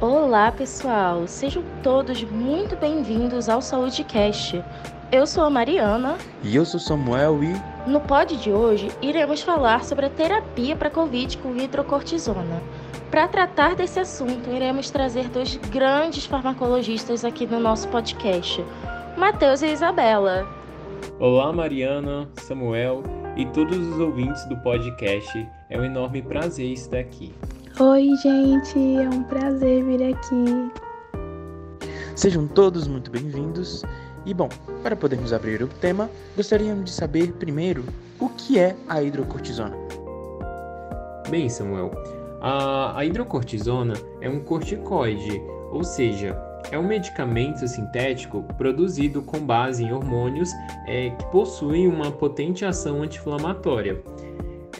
Olá, pessoal! Sejam todos muito bem-vindos ao Saúde Cast. Eu sou a Mariana. E eu sou Samuel e. No pod de hoje, iremos falar sobre a terapia para Covid com hidrocortisona. Para tratar desse assunto, iremos trazer dois grandes farmacologistas aqui no nosso podcast, Matheus e Isabela. Olá, Mariana, Samuel e todos os ouvintes do podcast. É um enorme prazer estar aqui. Oi, gente, é um prazer vir aqui. Sejam todos muito bem-vindos. E bom, para podermos abrir o tema, gostaríamos de saber primeiro o que é a hidrocortisona. Bem, Samuel, a, a hidrocortisona é um corticoide, ou seja, é um medicamento sintético produzido com base em hormônios é, que possuem uma potente ação anti-inflamatória.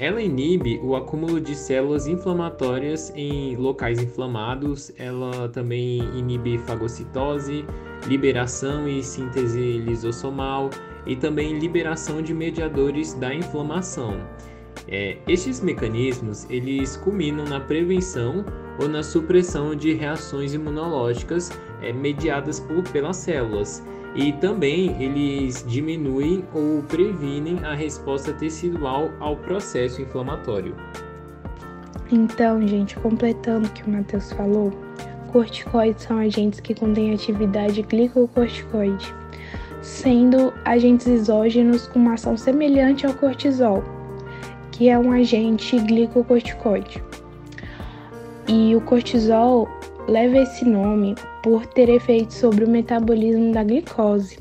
Ela inibe o acúmulo de células inflamatórias em locais inflamados, ela também inibe fagocitose, liberação e síntese lisossomal e também liberação de mediadores da inflamação. É, estes mecanismos eles culminam na prevenção ou na supressão de reações imunológicas é, mediadas por, pelas células e também eles diminuem ou previnem a resposta tecidual ao processo inflamatório. Então, gente, completando o que o Matheus falou, corticoides são agentes que contêm atividade glicocorticoide, sendo agentes exógenos com uma ação semelhante ao cortisol, que é um agente glicocorticoide. E o cortisol leva esse nome por ter efeitos sobre o metabolismo da glicose.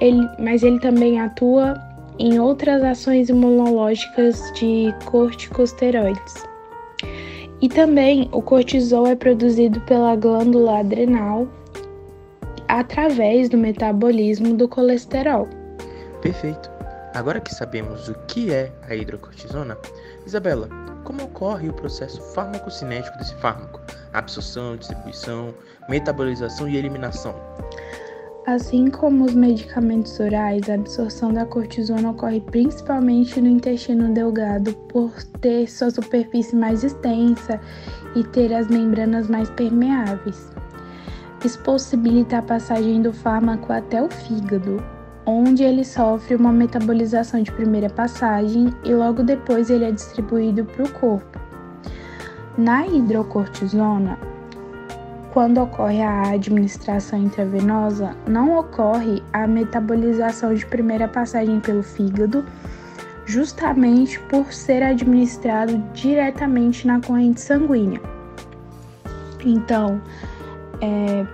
Ele, mas ele também atua em outras ações imunológicas de corticosteroides. E também o cortisol é produzido pela glândula adrenal através do metabolismo do colesterol. Perfeito. Agora que sabemos o que é a hidrocortisona, Isabela, como ocorre o processo farmacocinético desse fármaco? Absorção, distribuição, metabolização e eliminação. Assim como os medicamentos orais, a absorção da cortisona ocorre principalmente no intestino delgado por ter sua superfície mais extensa e ter as membranas mais permeáveis. Isso possibilita a passagem do fármaco até o fígado, onde ele sofre uma metabolização de primeira passagem e logo depois ele é distribuído para o corpo. Na hidrocortisona, quando ocorre a administração intravenosa, não ocorre a metabolização de primeira passagem pelo fígado, justamente por ser administrado diretamente na corrente sanguínea. Então, é,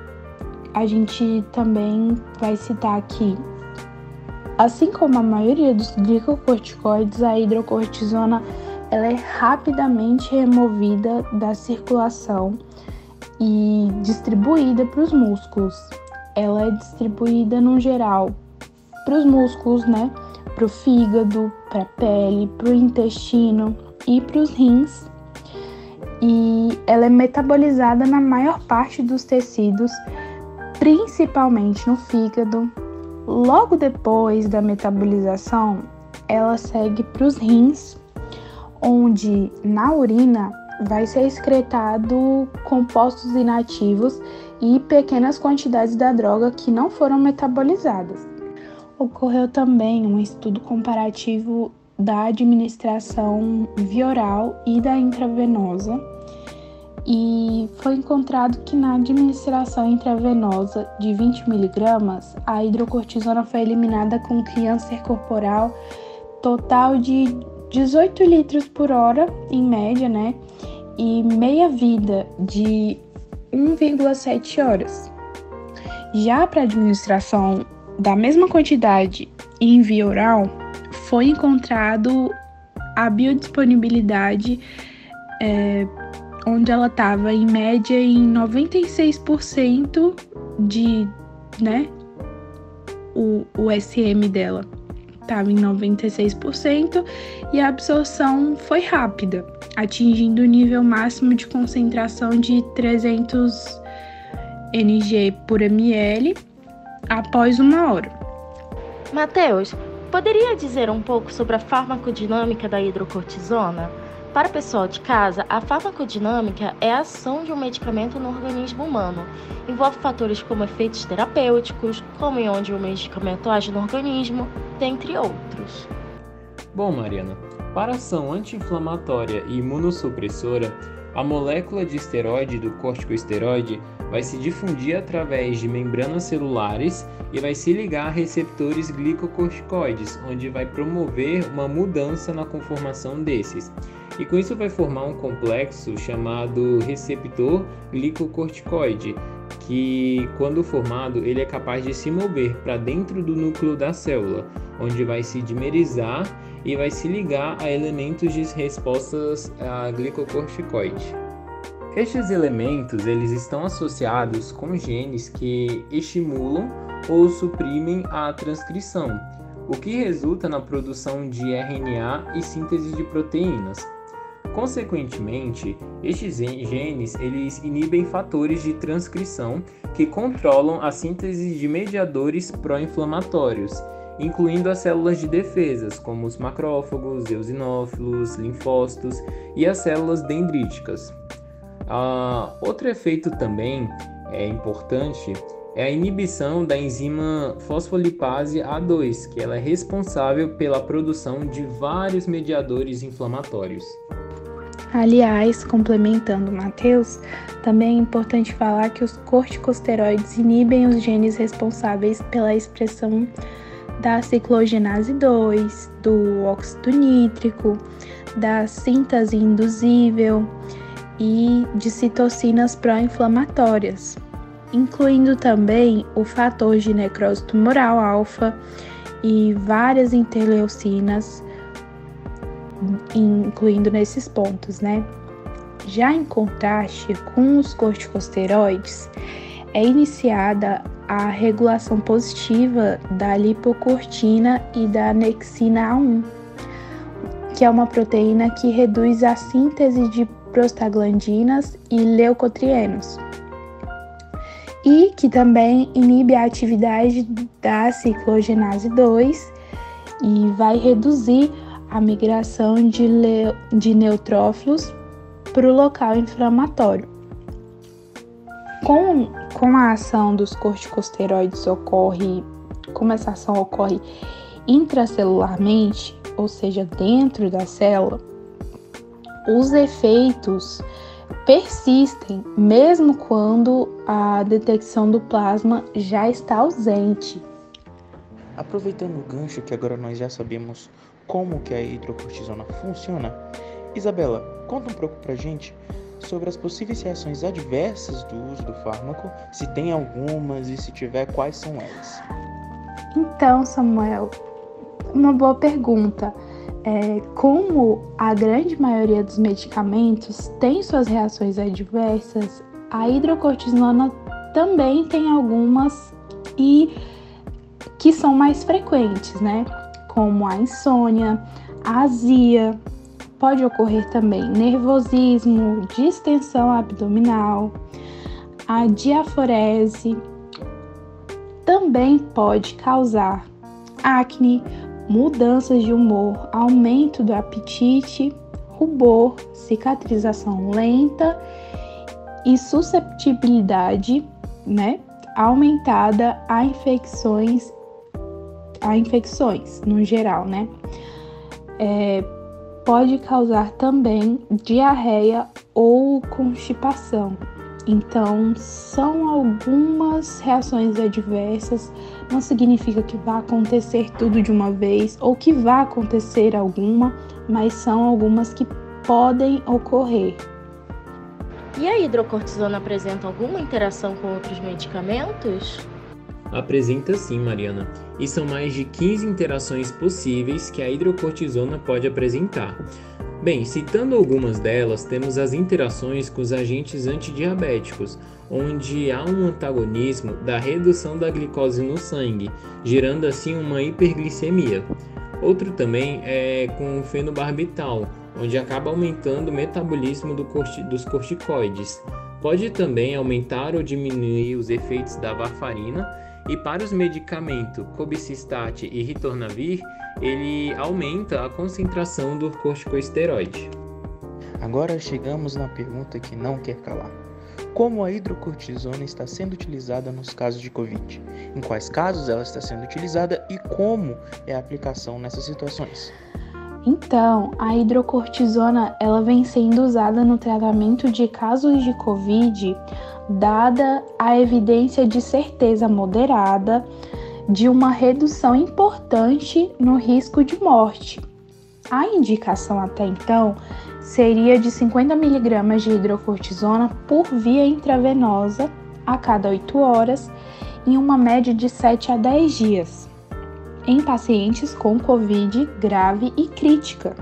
a gente também vai citar aqui Assim como a maioria dos glicocorticoides, a hidrocortisona ela é rapidamente removida da circulação e distribuída para os músculos. Ela é distribuída no geral para os músculos, né? Para o fígado, para a pele, para o intestino e para os rins. E ela é metabolizada na maior parte dos tecidos, principalmente no fígado, Logo depois da metabolização, ela segue para os rins, onde na urina vai ser excretado compostos inativos e pequenas quantidades da droga que não foram metabolizadas. Ocorreu também um estudo comparativo da administração via oral e da intravenosa e foi encontrado que na administração intravenosa de 20 miligramas, a hidrocortisona foi eliminada com câncer corporal total de 18 litros por hora, em média, né? E meia vida de 1,7 horas. Já para administração da mesma quantidade em via oral, foi encontrado a biodisponibilidade é, onde ela estava em média em 96% de, né, o, o SM dela estava em 96% e a absorção foi rápida, atingindo o nível máximo de concentração de 300 ng por ml após uma hora. Mateus, poderia dizer um pouco sobre a farmacodinâmica da hidrocortisona? Para o pessoal de casa, a farmacodinâmica é a ação de um medicamento no organismo humano. Envolve fatores como efeitos terapêuticos, como em onde o medicamento age no organismo, dentre outros. Bom, Mariana, para ação anti-inflamatória e imunossupressora, a molécula de esteroide do corticosteroide vai se difundir através de membranas celulares e vai se ligar a receptores glicocorticoides, onde vai promover uma mudança na conformação desses. E com isso vai formar um complexo chamado receptor glicocorticoide, que quando formado ele é capaz de se mover para dentro do núcleo da célula, onde vai se dimerizar e vai se ligar a elementos de respostas a glicocorticoide. Estes elementos eles estão associados com genes que estimulam ou suprimem a transcrição, o que resulta na produção de RNA e síntese de proteínas. Consequentemente, estes genes eles inibem fatores de transcrição que controlam a síntese de mediadores pró-inflamatórios, incluindo as células de defesas, como os macrófagos, eosinófilos, linfócitos e as células dendríticas. Uh, outro efeito também é importante é a inibição da enzima fosfolipase A2, que ela é responsável pela produção de vários mediadores inflamatórios. Aliás, complementando Matheus, também é importante falar que os corticosteroides inibem os genes responsáveis pela expressão da ciclogenase 2, do óxido nítrico, da síntese induzível e de citocinas pró-inflamatórias, incluindo também o fator de necrose tumoral alfa e várias interleucinas, incluindo nesses pontos, né? Já em contraste com os corticosteroides, é iniciada a regulação positiva da lipocortina e da anexina A1, que é uma proteína que reduz a síntese de prostaglandinas e leucotrienos, e que também inibe a atividade da ciclogenase 2 e vai reduzir a migração de, de neutrófilos para o local inflamatório. Com, com a ação dos corticosteroides ocorre, como essa ação ocorre intracelularmente, ou seja, dentro da célula, os efeitos persistem mesmo quando a detecção do plasma já está ausente. Aproveitando o gancho que agora nós já sabemos como que a hidrocortisona funciona, Isabela, conta um pouco pra gente sobre as possíveis reações adversas do uso do fármaco, se tem algumas e se tiver, quais são elas? Então, Samuel, uma boa pergunta é, como a grande maioria dos medicamentos tem suas reações adversas, a hidrocortisona também tem algumas e que são mais frequentes, né? Como a insônia, a azia, pode ocorrer também nervosismo, distensão abdominal, a diaforese, também pode causar acne, mudanças de humor, aumento do apetite, rubor, cicatrização lenta e susceptibilidade, né, aumentada a infecções, a infecções no geral, né? É, pode causar também diarreia ou constipação. Então, são algumas reações adversas, não significa que vá acontecer tudo de uma vez ou que vá acontecer alguma, mas são algumas que podem ocorrer. E a hidrocortisona apresenta alguma interação com outros medicamentos? Apresenta sim, Mariana, e são mais de 15 interações possíveis que a hidrocortisona pode apresentar. Bem, citando algumas delas, temos as interações com os agentes antidiabéticos, onde há um antagonismo da redução da glicose no sangue, gerando assim uma hiperglicemia. Outro também é com o fenobarbital, onde acaba aumentando o metabolismo do corti dos corticoides. Pode também aumentar ou diminuir os efeitos da varfarina e para os medicamentos cobicistat e ritonavir, ele aumenta a concentração do corticosteroide. Agora chegamos na pergunta que não quer calar. Como a hidrocortisona está sendo utilizada nos casos de Covid? Em quais casos ela está sendo utilizada e como é a aplicação nessas situações? Então, a hidrocortisona ela vem sendo usada no tratamento de casos de Covid, dada a evidência de certeza moderada de uma redução importante no risco de morte. A indicação até então seria de 50 mg de hidrocortisona por via intravenosa a cada 8 horas, em uma média de 7 a 10 dias, em pacientes com Covid grave e crítica,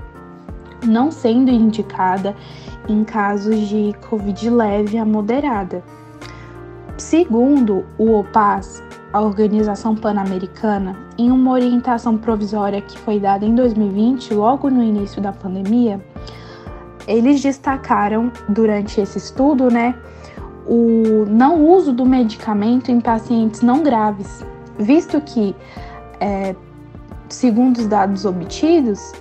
não sendo indicada em casos de Covid leve a moderada. Segundo o OPAS, a Organização Pan-Americana, em uma orientação provisória que foi dada em 2020, logo no início da pandemia, eles destacaram durante esse estudo, né, o não uso do medicamento em pacientes não graves, visto que, é, segundo os dados obtidos,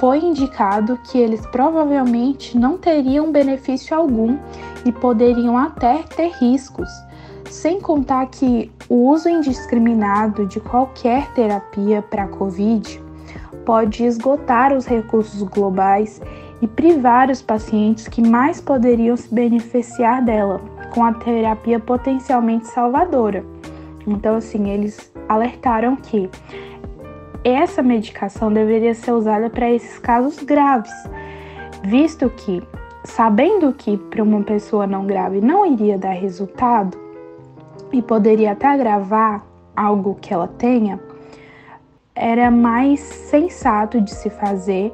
foi indicado que eles provavelmente não teriam benefício algum e poderiam até ter riscos, sem contar que o uso indiscriminado de qualquer terapia para COVID pode esgotar os recursos globais e privar os pacientes que mais poderiam se beneficiar dela, com a terapia potencialmente salvadora. Então, assim, eles alertaram que essa medicação deveria ser usada para esses casos graves, visto que, sabendo que para uma pessoa não grave não iria dar resultado e poderia até agravar algo que ela tenha, era mais sensato de se fazer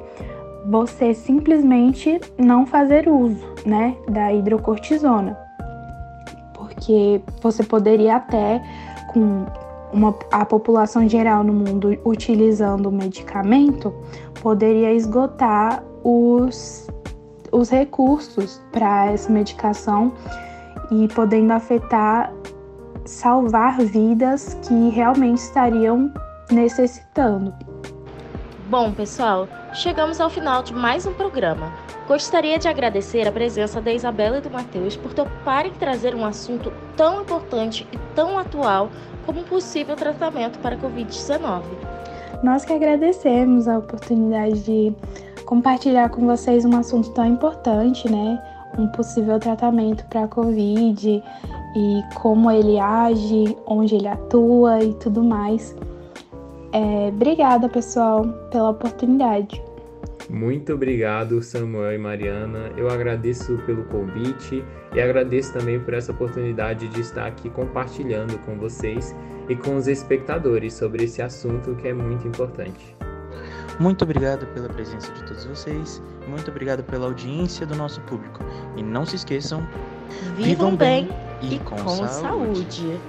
você simplesmente não fazer uso, né, da hidrocortisona. Porque você poderia até com uma, a população geral no mundo utilizando o medicamento, poderia esgotar os, os recursos para essa medicação e podendo afetar, salvar vidas que realmente estariam necessitando. Bom, pessoal, chegamos ao final de mais um programa. Gostaria de agradecer a presença da Isabela e do Matheus por toparem trazer um assunto tão importante e tão atual como possível tratamento para a Covid-19. Nós que agradecemos a oportunidade de compartilhar com vocês um assunto tão importante, né? Um possível tratamento para a Covid e como ele age, onde ele atua e tudo mais. É, obrigada, pessoal, pela oportunidade. Muito obrigado, Samuel e Mariana. Eu agradeço pelo convite e agradeço também por essa oportunidade de estar aqui compartilhando com vocês e com os espectadores sobre esse assunto que é muito importante. Muito obrigado pela presença de todos vocês, muito obrigado pela audiência do nosso público. E não se esqueçam, vivam, vivam bem, bem, e com, com saúde. saúde.